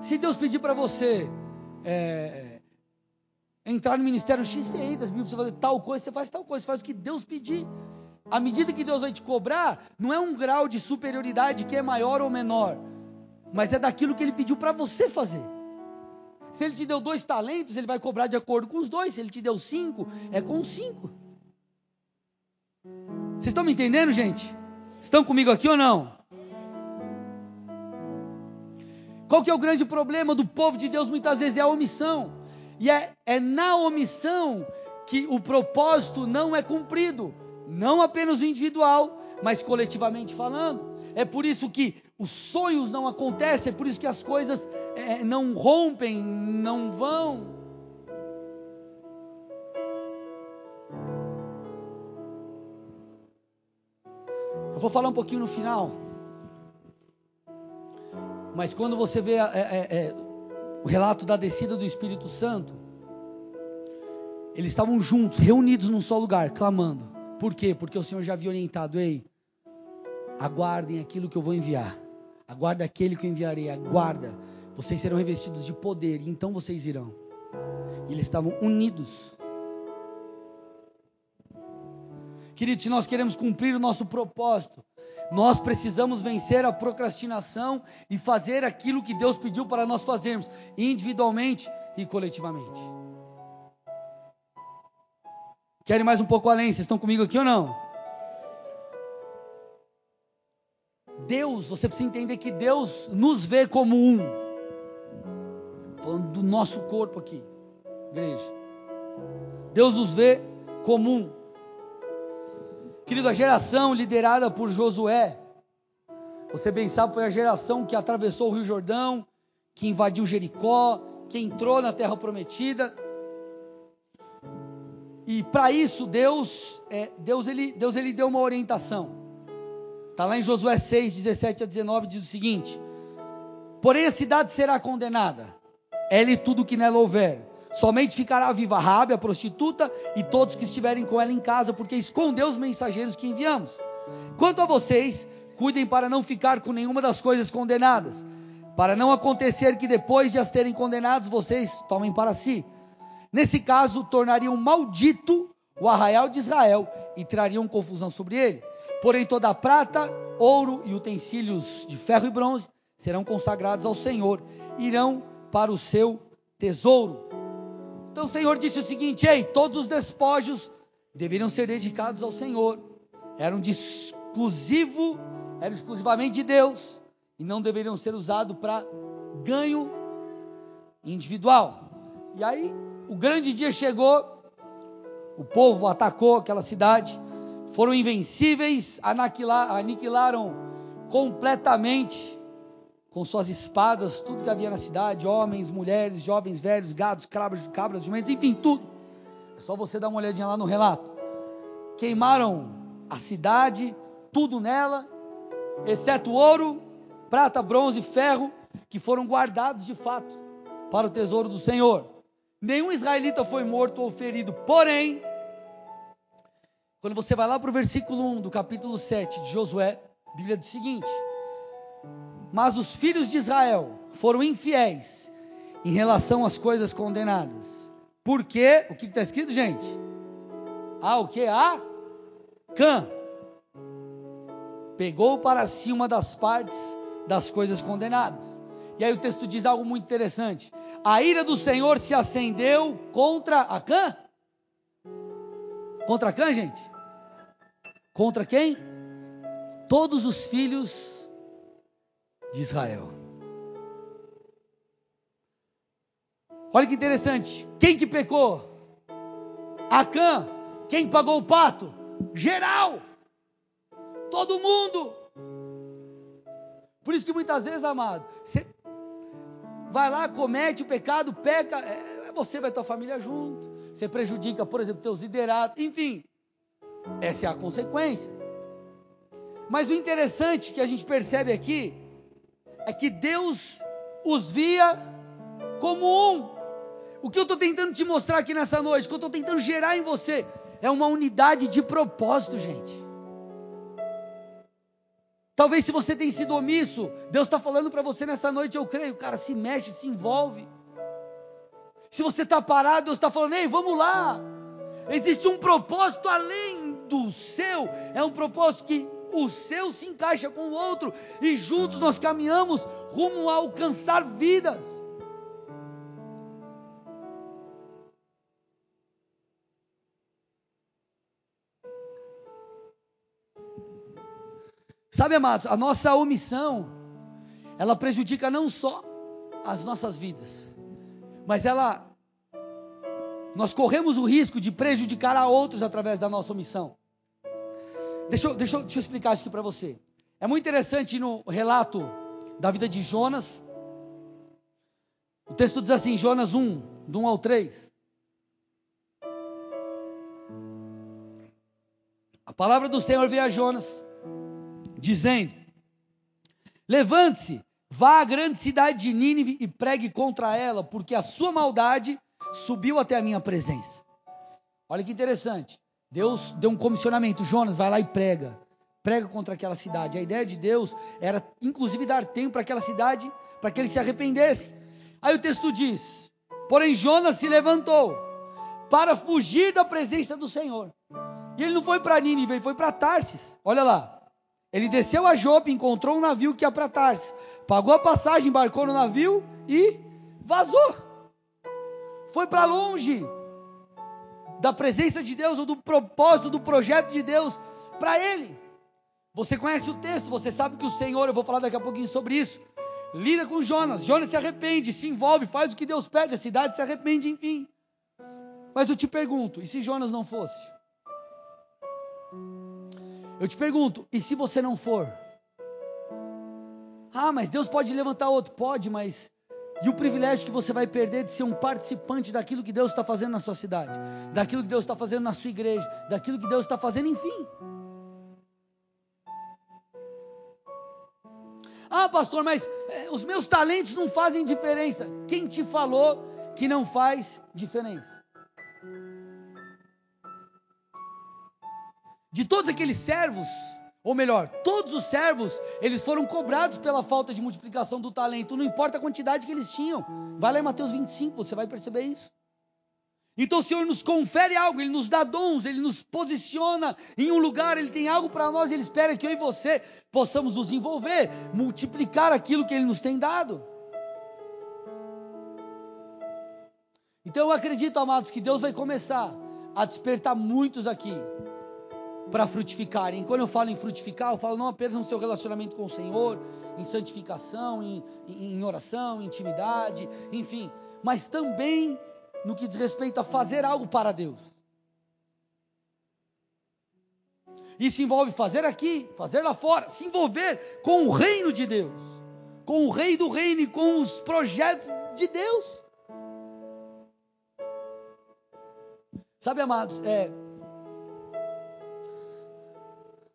Se Deus pedir para você é, entrar no ministério X, você entra. Se pedir você fazer tal coisa, você faz tal coisa. Você faz o que Deus pedir. À medida que Deus vai te cobrar, não é um grau de superioridade que é maior ou menor, mas é daquilo que Ele pediu para você fazer. Se ele te deu dois talentos, ele vai cobrar de acordo com os dois. Se ele te deu cinco, é com os cinco. Vocês estão me entendendo, gente? Estão comigo aqui ou não? Qual que é o grande problema do povo de Deus muitas vezes? É a omissão. E é, é na omissão que o propósito não é cumprido. Não apenas o individual, mas coletivamente falando. É por isso que os sonhos não acontecem, é por isso que as coisas é, não rompem, não vão. Eu vou falar um pouquinho no final. Mas quando você vê é, é, é, o relato da descida do Espírito Santo, eles estavam juntos, reunidos num só lugar, clamando. Por quê? Porque o Senhor já havia orientado: ei, aguardem aquilo que eu vou enviar, aguarda aquele que eu enviarei, aguarda. Vocês serão revestidos de poder, e então vocês irão. E eles estavam unidos. Queridos, se nós queremos cumprir o nosso propósito, nós precisamos vencer a procrastinação e fazer aquilo que Deus pediu para nós fazermos, individualmente e coletivamente. Querem mais um pouco além? Vocês estão comigo aqui ou não? Deus, você precisa entender que Deus nos vê como um. Falando do nosso corpo aqui, igreja. Deus nos vê como um. Querido, a geração liderada por Josué, você bem sabe, foi a geração que atravessou o Rio Jordão, que invadiu Jericó, que entrou na terra prometida. E para isso Deus, é, Deus ele, Deus ele deu uma orientação. Está lá em Josué 6, 17 a 19, diz o seguinte: Porém a cidade será condenada, ela e tudo que nela houver, Somente ficará viva Rabi, a prostituta, e todos que estiverem com ela em casa, porque escondeu os mensageiros que enviamos. Quanto a vocês, cuidem para não ficar com nenhuma das coisas condenadas, para não acontecer que depois de as terem condenados, vocês tomem para si. Nesse caso, tornariam maldito o arraial de Israel e trariam confusão sobre ele. Porém, toda a prata, ouro e utensílios de ferro e bronze serão consagrados ao Senhor, irão para o seu tesouro. Então o Senhor disse o seguinte: Ei, todos os despojos deveriam ser dedicados ao Senhor. Eram de exclusivo, eram exclusivamente de Deus e não deveriam ser usados para ganho individual. E aí o grande dia chegou, o povo atacou aquela cidade, foram invencíveis, aniquilaram completamente com suas espadas, tudo que havia na cidade, homens, mulheres, jovens, velhos, gados, cabras, cabras, jumentos, enfim, tudo. É só você dar uma olhadinha lá no relato. Queimaram a cidade, tudo nela, exceto ouro, prata, bronze, ferro, que foram guardados de fato para o tesouro do Senhor. Nenhum israelita foi morto ou ferido, porém, quando você vai lá para o versículo 1 do capítulo 7 de Josué, a Bíblia diz o seguinte: mas os filhos de Israel foram infiéis em relação às coisas condenadas. Porque, o que está escrito, gente? Ah, o que? A Cã pegou para si uma das partes das coisas condenadas. E aí o texto diz algo muito interessante. A ira do Senhor se acendeu contra a Cã? Contra Cã, gente? Contra quem? Todos os filhos de Israel. Olha que interessante. Quem que pecou? Acã. Quem pagou o pato? Geral. Todo mundo. Por isso que muitas vezes, amado, você vai lá, comete o pecado, peca, é, você vai tua família junto. Você prejudica, por exemplo, teus liderados, enfim. Essa é a consequência. Mas o interessante que a gente percebe aqui é que Deus os via como um. O que eu estou tentando te mostrar aqui nessa noite, o que eu estou tentando gerar em você, é uma unidade de propósito, gente. Talvez se você tem sido omisso, Deus está falando para você nessa noite, eu creio, cara, se mexe, se envolve. Se você está parado, Deus está falando, ei, vamos lá. Existe um propósito além do o seu é um propósito que o seu se encaixa com o outro e juntos nós caminhamos rumo a alcançar vidas. Sabe, amados, a nossa omissão ela prejudica não só as nossas vidas, mas ela nós corremos o risco de prejudicar a outros através da nossa omissão. Deixa deixa deixa eu explicar isso aqui para você. É muito interessante no relato da vida de Jonas. O texto diz assim, Jonas 1, do 1 ao 3. A palavra do Senhor veio a Jonas, dizendo: Levante-se, vá à grande cidade de Nínive e pregue contra ela, porque a sua maldade subiu até a minha presença. Olha que interessante. Deus deu um comissionamento. Jonas, vai lá e prega. Prega contra aquela cidade. A ideia de Deus era, inclusive, dar tempo para aquela cidade, para que ele se arrependesse. Aí o texto diz: Porém, Jonas se levantou para fugir da presença do Senhor. E ele não foi para Nínive, ele foi para Tarsis. Olha lá. Ele desceu a Jope, encontrou um navio que ia para Tarsis. Pagou a passagem, embarcou no navio e vazou foi para longe da presença de Deus ou do propósito, do projeto de Deus para ele. Você conhece o texto, você sabe que o Senhor, eu vou falar daqui a pouquinho sobre isso, lida com Jonas. Jonas se arrepende, se envolve, faz o que Deus pede, a cidade se arrepende, enfim. Mas eu te pergunto, e se Jonas não fosse? Eu te pergunto, e se você não for? Ah, mas Deus pode levantar outro? Pode, mas e o privilégio que você vai perder de ser um participante daquilo que Deus está fazendo na sua cidade, daquilo que Deus está fazendo na sua igreja, daquilo que Deus está fazendo, enfim. Ah, pastor, mas é, os meus talentos não fazem diferença. Quem te falou que não faz diferença? De todos aqueles servos ou melhor, todos os servos, eles foram cobrados pela falta de multiplicação do talento, não importa a quantidade que eles tinham. Vai lá em Mateus 25, você vai perceber isso. Então o Senhor nos confere algo, Ele nos dá dons, Ele nos posiciona em um lugar, Ele tem algo para nós, Ele espera que eu e você possamos nos envolver, multiplicar aquilo que Ele nos tem dado. Então eu acredito, amados, que Deus vai começar a despertar muitos aqui para frutificarem. Quando eu falo em frutificar, eu falo não apenas no seu relacionamento com o Senhor, em santificação, em, em oração, em intimidade, enfim, mas também no que diz respeito a fazer algo para Deus. Isso envolve fazer aqui, fazer lá fora, se envolver com o reino de Deus, com o rei do reino e com os projetos de Deus. Sabe, amados, é,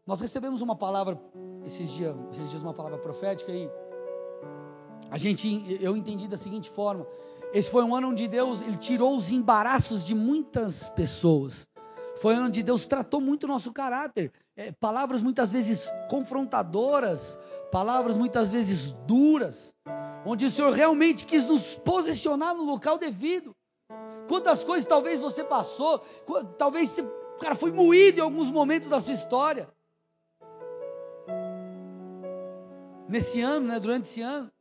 nós recebemos uma palavra esses dias, esses dias uma palavra profética aí. A gente, eu entendi da seguinte forma: esse foi um ano onde Deus ele tirou os embaraços de muitas pessoas. Foi um ano onde Deus tratou muito o nosso caráter. É, palavras muitas vezes confrontadoras, palavras muitas vezes duras, onde o Senhor realmente quis nos posicionar no local devido. Quantas coisas talvez você passou, talvez você, cara, foi moído em alguns momentos da sua história. Nesse ano, né, durante esse ano.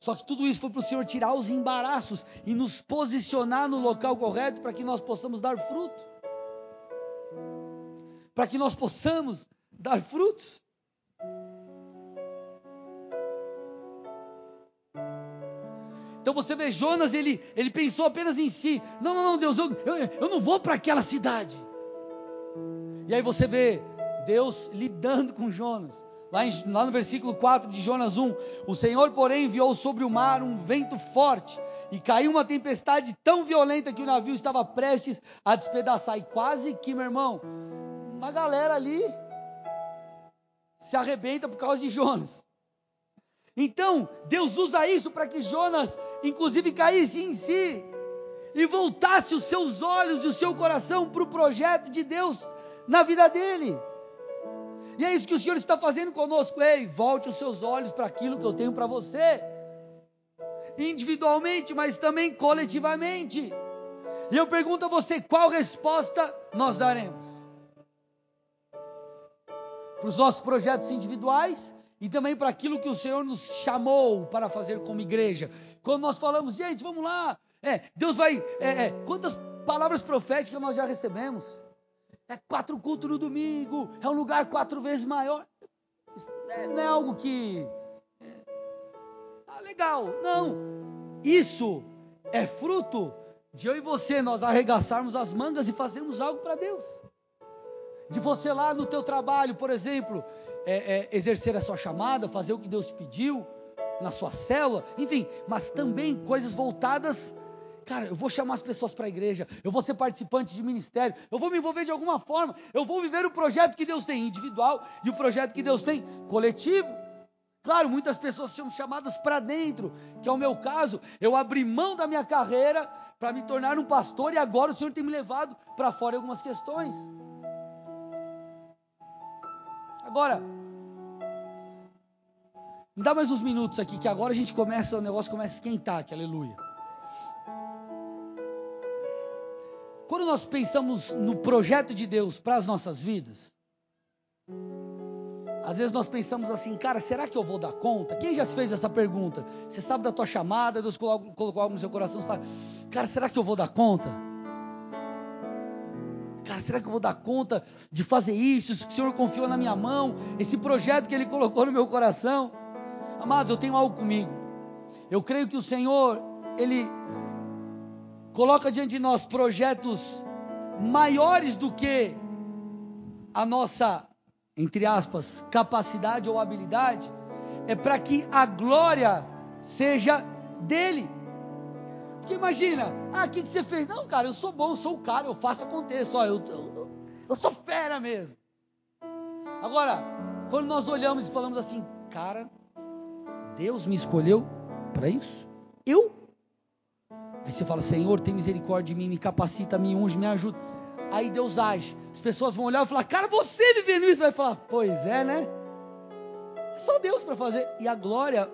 Só que tudo isso foi para o Senhor tirar os embaraços e nos posicionar no local correto para que nós possamos dar fruto. Para que nós possamos dar frutos. Então você vê Jonas, ele, ele pensou apenas em si. Não, não, não, Deus, eu, eu, eu não vou para aquela cidade. E aí você vê Deus lidando com Jonas. Lá, em, lá no versículo 4 de Jonas 1: O Senhor, porém, enviou sobre o mar um vento forte, e caiu uma tempestade tão violenta que o navio estava prestes a despedaçar. E quase que, meu irmão, uma galera ali se arrebenta por causa de Jonas. Então, Deus usa isso para que Jonas, inclusive, caísse em si e voltasse os seus olhos e o seu coração para o projeto de Deus na vida dele. E é isso que o Senhor está fazendo conosco. Ei, volte os seus olhos para aquilo que eu tenho para você, individualmente, mas também coletivamente. E eu pergunto a você: qual resposta nós daremos? Para os nossos projetos individuais e também para aquilo que o Senhor nos chamou para fazer como igreja. Quando nós falamos, gente, vamos lá, é, Deus vai. É, é, quantas palavras proféticas nós já recebemos? É quatro cultos no domingo, é um lugar quatro vezes maior. é, não é algo que. Ah, legal. Não. Isso é fruto de eu e você nós arregaçarmos as mangas e fazermos algo para Deus. De você lá no teu trabalho, por exemplo, é, é, exercer a sua chamada, fazer o que Deus pediu, na sua célula, enfim, mas também coisas voltadas Cara, eu vou chamar as pessoas para a igreja, eu vou ser participante de ministério, eu vou me envolver de alguma forma, eu vou viver o projeto que Deus tem individual e o projeto que Deus tem coletivo. Claro, muitas pessoas são chamadas para dentro, que é o meu caso. Eu abri mão da minha carreira para me tornar um pastor e agora o Senhor tem me levado para fora em algumas questões. Agora, me dá mais uns minutos aqui, que agora a gente começa, o negócio começa a esquentar, que aleluia. Quando nós pensamos no projeto de Deus para as nossas vidas, às vezes nós pensamos assim, cara, será que eu vou dar conta? Quem já fez essa pergunta? Você sabe da tua chamada, Deus colocou algo no seu coração, você fala, cara, será que eu vou dar conta? Cara, será que eu vou dar conta de fazer isso? O Senhor confiou na minha mão, esse projeto que Ele colocou no meu coração. Amados, eu tenho algo comigo. Eu creio que o Senhor, Ele coloca diante de nós projetos maiores do que a nossa, entre aspas, capacidade ou habilidade, é para que a glória seja dele. Porque imagina, ah, o que, que você fez? Não, cara, eu sou bom, eu sou o cara, eu faço acontecer, ó, eu, eu, eu sou fera mesmo. Agora, quando nós olhamos e falamos assim, cara, Deus me escolheu para isso? Eu? Aí você fala, Senhor, tem misericórdia de mim, me capacita, me unge, me ajuda. Aí Deus age. As pessoas vão olhar e falar, cara, você vivendo isso, vai falar, pois é, né? É só Deus para fazer. E a glória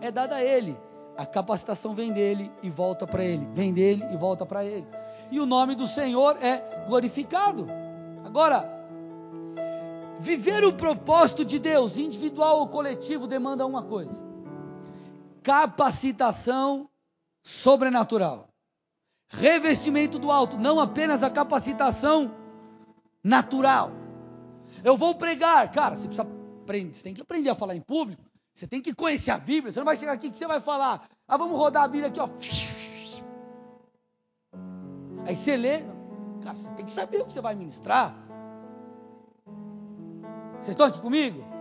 é dada a Ele. A capacitação vem dele e volta para Ele. Vem dele e volta para Ele. E o nome do Senhor é glorificado. Agora, viver o propósito de Deus, individual ou coletivo, demanda uma coisa: capacitação sobrenatural. Revestimento do alto, não apenas a capacitação natural. Eu vou pregar, cara, você precisa aprender, você tem que aprender a falar em público. Você tem que conhecer a Bíblia. Você não vai chegar aqui que você vai falar. Ah, vamos rodar a Bíblia aqui, ó. Aí você lê. Cara, você tem que saber o que você vai ministrar. Vocês estão aqui comigo?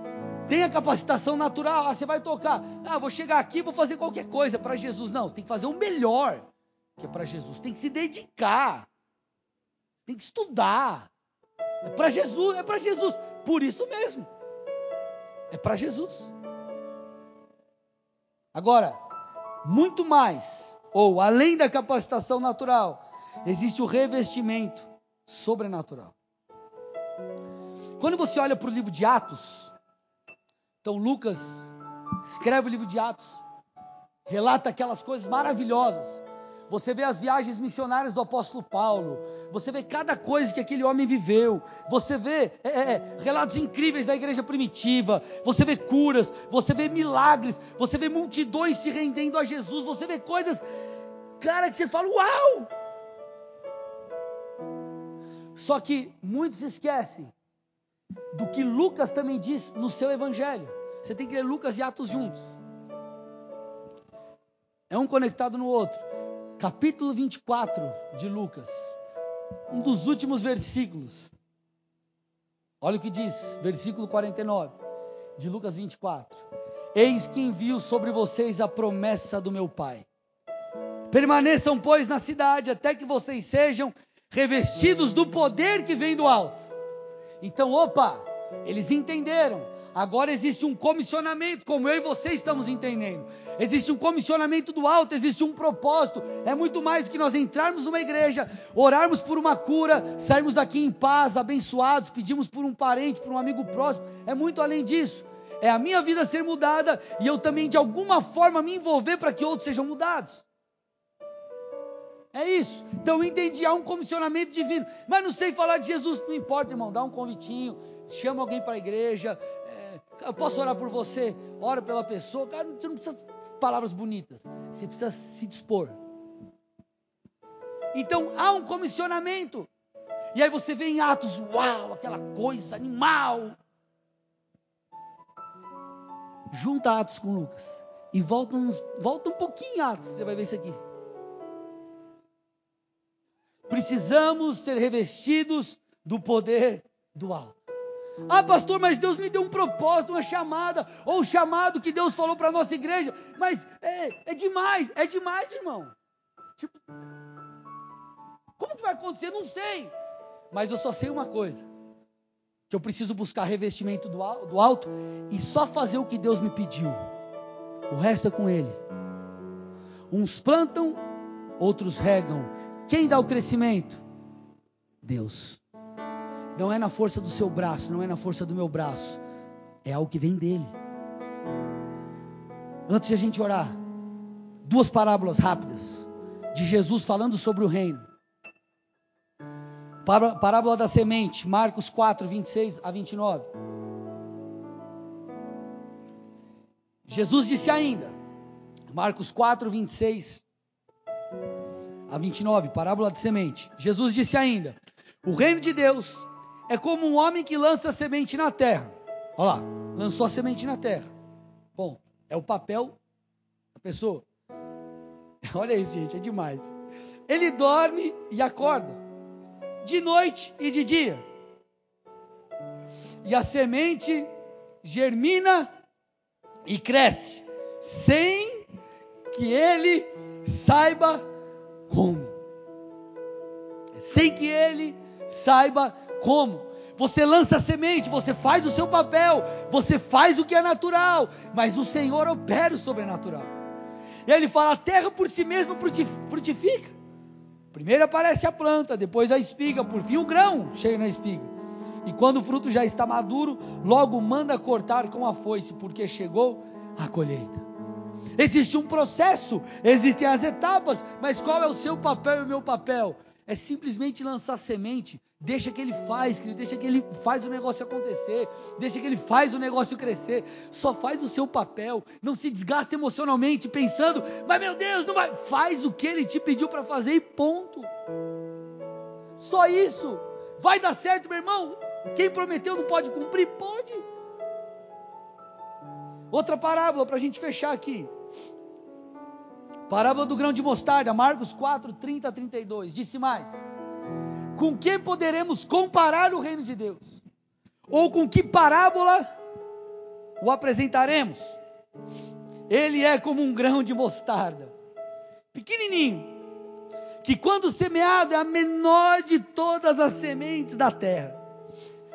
Tem a capacitação natural, ah, você vai tocar. Ah, vou chegar aqui vou fazer qualquer coisa para Jesus. Não, você tem que fazer o melhor que é para Jesus. Tem que se dedicar. Tem que estudar. É para Jesus, é para Jesus. Por isso mesmo. É para Jesus. Agora, muito mais, ou além da capacitação natural, existe o revestimento sobrenatural. Quando você olha para o livro de Atos, então Lucas escreve o livro de Atos, relata aquelas coisas maravilhosas. Você vê as viagens missionárias do apóstolo Paulo, você vê cada coisa que aquele homem viveu, você vê é, é, é relatos incríveis da igreja primitiva, você vê curas, você vê milagres, você vê multidões se rendendo a Jesus, você vê coisas, cara, que você fala, uau! Só que muitos esquecem do que Lucas também diz no seu evangelho. Você tem que ler Lucas e Atos juntos. É um conectado no outro. Capítulo 24 de Lucas, um dos últimos versículos. Olha o que diz, versículo 49 de Lucas 24. Eis que envio sobre vocês a promessa do meu Pai. Permaneçam, pois, na cidade, até que vocês sejam revestidos do poder que vem do alto. Então, opa, eles entenderam. Agora existe um comissionamento, como eu e você estamos entendendo. Existe um comissionamento do alto, existe um propósito. É muito mais do que nós entrarmos numa igreja, orarmos por uma cura, sairmos daqui em paz, abençoados, pedimos por um parente, por um amigo próximo. É muito além disso. É a minha vida ser mudada e eu também, de alguma forma, me envolver para que outros sejam mudados. É isso. Então eu entendi, há um comissionamento divino. Mas não sei falar de Jesus. Não importa, irmão, dá um convitinho, chama alguém para a igreja. É, eu posso orar por você, ora pela pessoa. Cara, você não precisa de palavras bonitas. Você precisa se dispor. Então há um comissionamento. E aí você vê em Atos, uau, aquela coisa animal. junta Atos com Lucas e volta, uns, volta um pouquinho em Atos, você vai ver isso aqui. Precisamos ser revestidos do poder do alto. Ah, pastor, mas Deus me deu um propósito, uma chamada, ou um chamado que Deus falou para a nossa igreja, mas é, é demais, é demais, irmão. Tipo, como que vai acontecer? Não sei. Mas eu só sei uma coisa: que eu preciso buscar revestimento do, do alto e só fazer o que Deus me pediu. O resto é com Ele. Uns plantam, outros regam. Quem dá o crescimento? Deus. Não é na força do seu braço, não é na força do meu braço. É algo que vem dele. Antes de a gente orar, duas parábolas rápidas de Jesus falando sobre o reino. Parábola da semente, Marcos 4, 26 a 29. Jesus disse ainda, Marcos 4, 26 a 29, parábola da semente. Jesus disse ainda: O reino de Deus é como um homem que lança semente na terra. Olha lá, lançou a semente na terra. Bom, é o papel da pessoa. Olha isso, gente, é demais. Ele dorme e acorda de noite e de dia. E a semente germina e cresce, sem que ele saiba como. Sem que ele saiba como. Você lança a semente, você faz o seu papel, você faz o que é natural, mas o Senhor opera o sobrenatural. E ele fala: a terra por si mesma frutifica. Primeiro aparece a planta, depois a espiga, por fim o grão cheio na espiga. E quando o fruto já está maduro, logo manda cortar com a foice, porque chegou a colheita. Existe um processo, existem as etapas, mas qual é o seu papel e o meu papel? É simplesmente lançar semente, deixa que ele faz, deixa que ele faz o negócio acontecer, deixa que ele faz o negócio crescer, só faz o seu papel, não se desgasta emocionalmente pensando, mas meu Deus, não vai, faz o que ele te pediu para fazer e ponto. Só isso. Vai dar certo, meu irmão? Quem prometeu não pode cumprir? Pode. Outra parábola para a gente fechar aqui. Parábola do grão de mostarda, Marcos 4, 30 a 32. Disse mais: Com que poderemos comparar o reino de Deus? Ou com que parábola o apresentaremos? Ele é como um grão de mostarda, pequenininho, que quando semeado é a menor de todas as sementes da terra.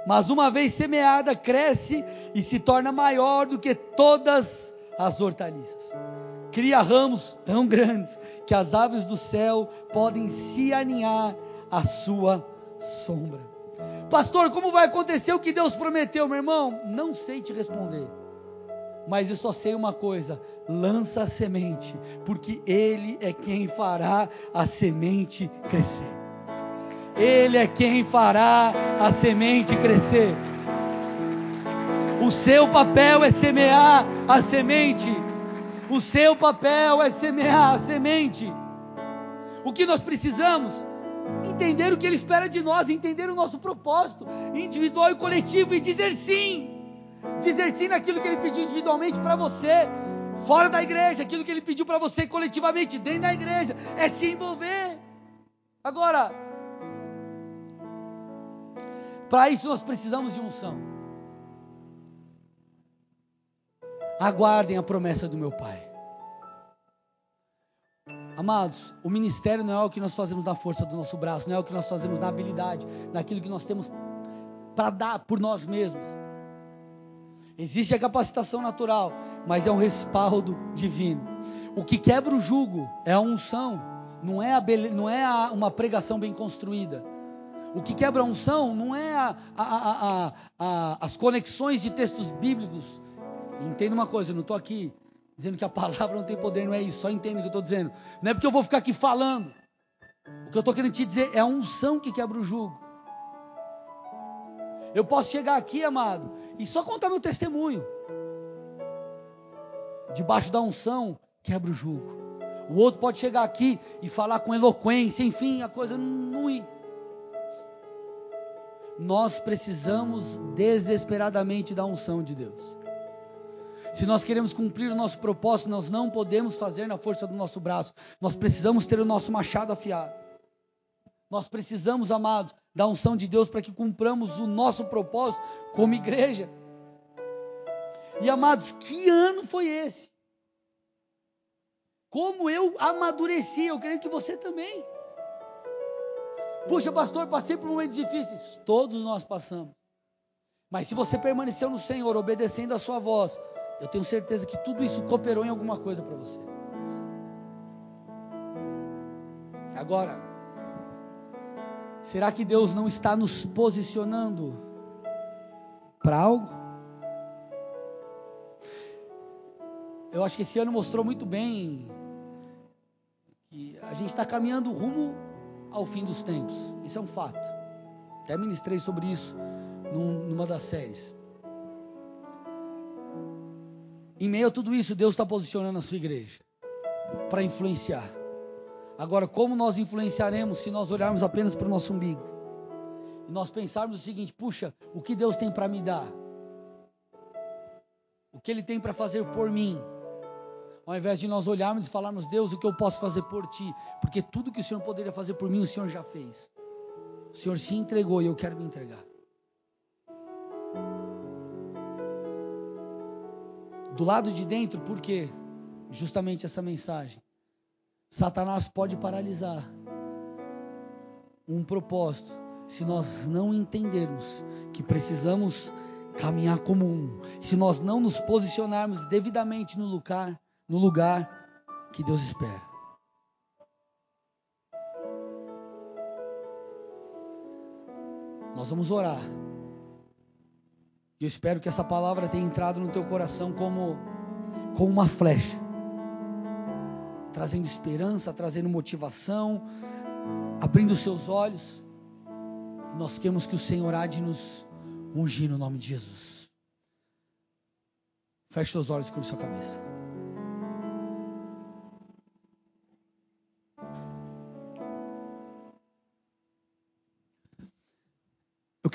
Mas uma vez semeada, cresce e se torna maior do que todas as hortaliças cria ramos tão grandes que as aves do céu podem se aninhar à sua sombra. Pastor, como vai acontecer o que Deus prometeu, meu irmão? Não sei te responder. Mas eu só sei uma coisa: lança a semente, porque Ele é quem fará a semente crescer. Ele é quem fará a semente crescer. O seu papel é semear a semente. O seu papel é semear a semente. O que nós precisamos? Entender o que Ele espera de nós, entender o nosso propósito individual e coletivo e dizer sim. Dizer sim naquilo que Ele pediu individualmente para você, fora da igreja, aquilo que Ele pediu para você coletivamente, dentro da igreja, é se envolver. Agora, para isso nós precisamos de unção. Aguardem a promessa do meu Pai. Amados, o ministério não é o que nós fazemos na força do nosso braço, não é o que nós fazemos na habilidade, naquilo que nós temos para dar por nós mesmos. Existe a capacitação natural, mas é um respaldo divino. O que quebra o jugo é a unção, não é, a não é a... uma pregação bem construída. O que quebra a unção não é a... as conexões de textos bíblicos Entenda uma coisa, eu não estou aqui dizendo que a palavra não tem poder, não é isso. Só entenda o que eu estou dizendo. Não é porque eu vou ficar aqui falando. O que eu estou querendo te dizer é a unção que quebra o jugo. Eu posso chegar aqui, amado, e só contar meu testemunho. Debaixo da unção, quebra o jugo. O outro pode chegar aqui e falar com eloquência, enfim, a coisa não ir. Nós precisamos desesperadamente da unção de Deus. Se nós queremos cumprir o nosso propósito, nós não podemos fazer na força do nosso braço. Nós precisamos ter o nosso machado afiado. Nós precisamos, amados, da unção de Deus para que cumpramos o nosso propósito como igreja. E amados, que ano foi esse? Como eu amadureci, eu creio que você também. Puxa, pastor, passei por momentos difíceis. Todos nós passamos. Mas se você permaneceu no Senhor, obedecendo a sua voz, eu tenho certeza que tudo isso cooperou em alguma coisa para você. Agora, será que Deus não está nos posicionando para algo? Eu acho que esse ano mostrou muito bem que a gente está caminhando rumo ao fim dos tempos. Isso é um fato. Até ministrei sobre isso numa das séries. Em meio a tudo isso, Deus está posicionando a sua igreja para influenciar. Agora, como nós influenciaremos se nós olharmos apenas para o nosso umbigo? E nós pensarmos o seguinte: puxa, o que Deus tem para me dar? O que Ele tem para fazer por mim? Ao invés de nós olharmos e falarmos, Deus, o que eu posso fazer por ti? Porque tudo que o Senhor poderia fazer por mim, o Senhor já fez. O Senhor se entregou e eu quero me entregar. Do lado de dentro, por quê? Justamente essa mensagem. Satanás pode paralisar um propósito se nós não entendermos que precisamos caminhar como um, se nós não nos posicionarmos devidamente no lugar, no lugar que Deus espera. Nós vamos orar. E eu espero que essa palavra tenha entrado no teu coração como, como uma flecha, trazendo esperança, trazendo motivação, abrindo seus olhos. Nós queremos que o Senhor há de nos ungir no nome de Jesus. Feche seus olhos curva sua cabeça.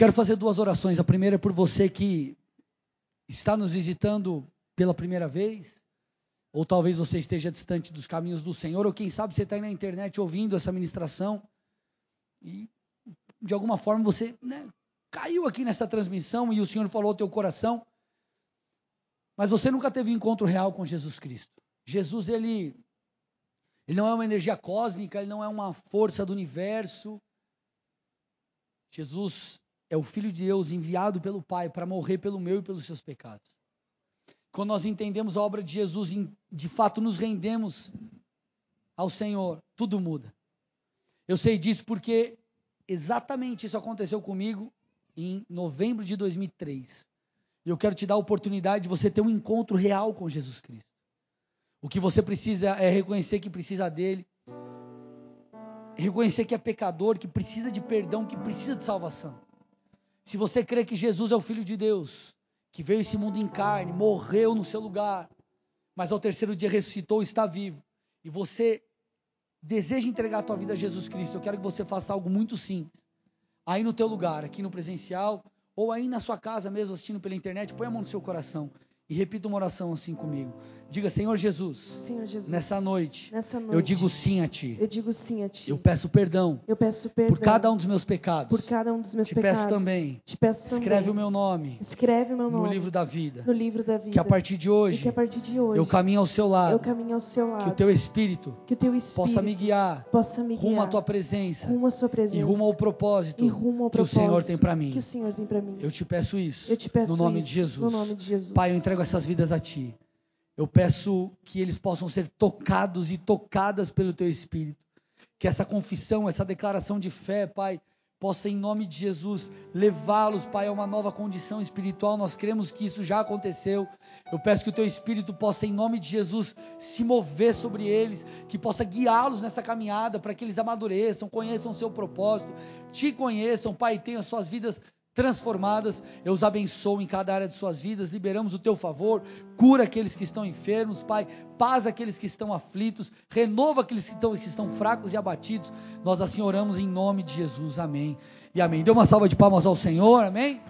Quero fazer duas orações. A primeira é por você que está nos visitando pela primeira vez, ou talvez você esteja distante dos caminhos do Senhor, ou quem sabe você está aí na internet ouvindo essa ministração e de alguma forma você né, caiu aqui nessa transmissão e o Senhor falou ao teu coração, mas você nunca teve um encontro real com Jesus Cristo. Jesus, ele, ele não é uma energia cósmica, ele não é uma força do universo. Jesus é o Filho de Deus enviado pelo Pai para morrer pelo meu e pelos seus pecados. Quando nós entendemos a obra de Jesus e de fato nos rendemos ao Senhor, tudo muda. Eu sei disso porque exatamente isso aconteceu comigo em novembro de 2003. E eu quero te dar a oportunidade de você ter um encontro real com Jesus Cristo. O que você precisa é reconhecer que precisa dele, reconhecer que é pecador, que precisa de perdão, que precisa de salvação. Se você crê que Jesus é o Filho de Deus, que veio esse mundo em carne, morreu no seu lugar, mas ao terceiro dia ressuscitou e está vivo, e você deseja entregar a tua vida a Jesus Cristo, eu quero que você faça algo muito simples. Aí no teu lugar, aqui no presencial, ou aí na sua casa mesmo assistindo pela internet, põe a mão no seu coração e repita uma oração assim comigo. Diga, Senhor Jesus, Senhor Jesus nessa, noite, nessa noite, eu digo sim a Ti. Eu digo sim a Ti. Eu peço perdão. Eu peço perdão por cada um dos meus pecados. Por cada um dos meus te pecados. Peço também, te peço também. Escreve o meu nome. Escreve o meu nome no livro da vida. No livro da vida. Que a partir de hoje. Que a partir de hoje. Eu caminho ao seu lado. Eu caminho ao seu lado. Que o teu espírito. Que o teu espírito possa me guiar. Possa me guiar. Rumo à tua presença. Rumo à sua presença. E rumo ao propósito. E rumo ao que propósito o Senhor tem para mim. Que o Senhor tem para mim. Eu te peço isso. Eu te peço no nome isso, de Jesus. No nome de Jesus. Pai, eu entrego essas vidas a ti. Eu peço que eles possam ser tocados e tocadas pelo teu espírito. Que essa confissão, essa declaração de fé, Pai, possa em nome de Jesus levá-los, Pai, a uma nova condição espiritual. Nós cremos que isso já aconteceu. Eu peço que o teu espírito possa em nome de Jesus se mover sobre eles, que possa guiá-los nessa caminhada para que eles amadureçam, conheçam o seu propósito, te conheçam, Pai, tenham suas vidas transformadas. Eu os abençoo em cada área de suas vidas. Liberamos o teu favor. Cura aqueles que estão enfermos, Pai. Paz aqueles que estão aflitos. Renova aqueles que estão, que estão fracos e abatidos. Nós assim oramos em nome de Jesus. Amém. E amém. Dê uma salva de palmas ao Senhor. Amém.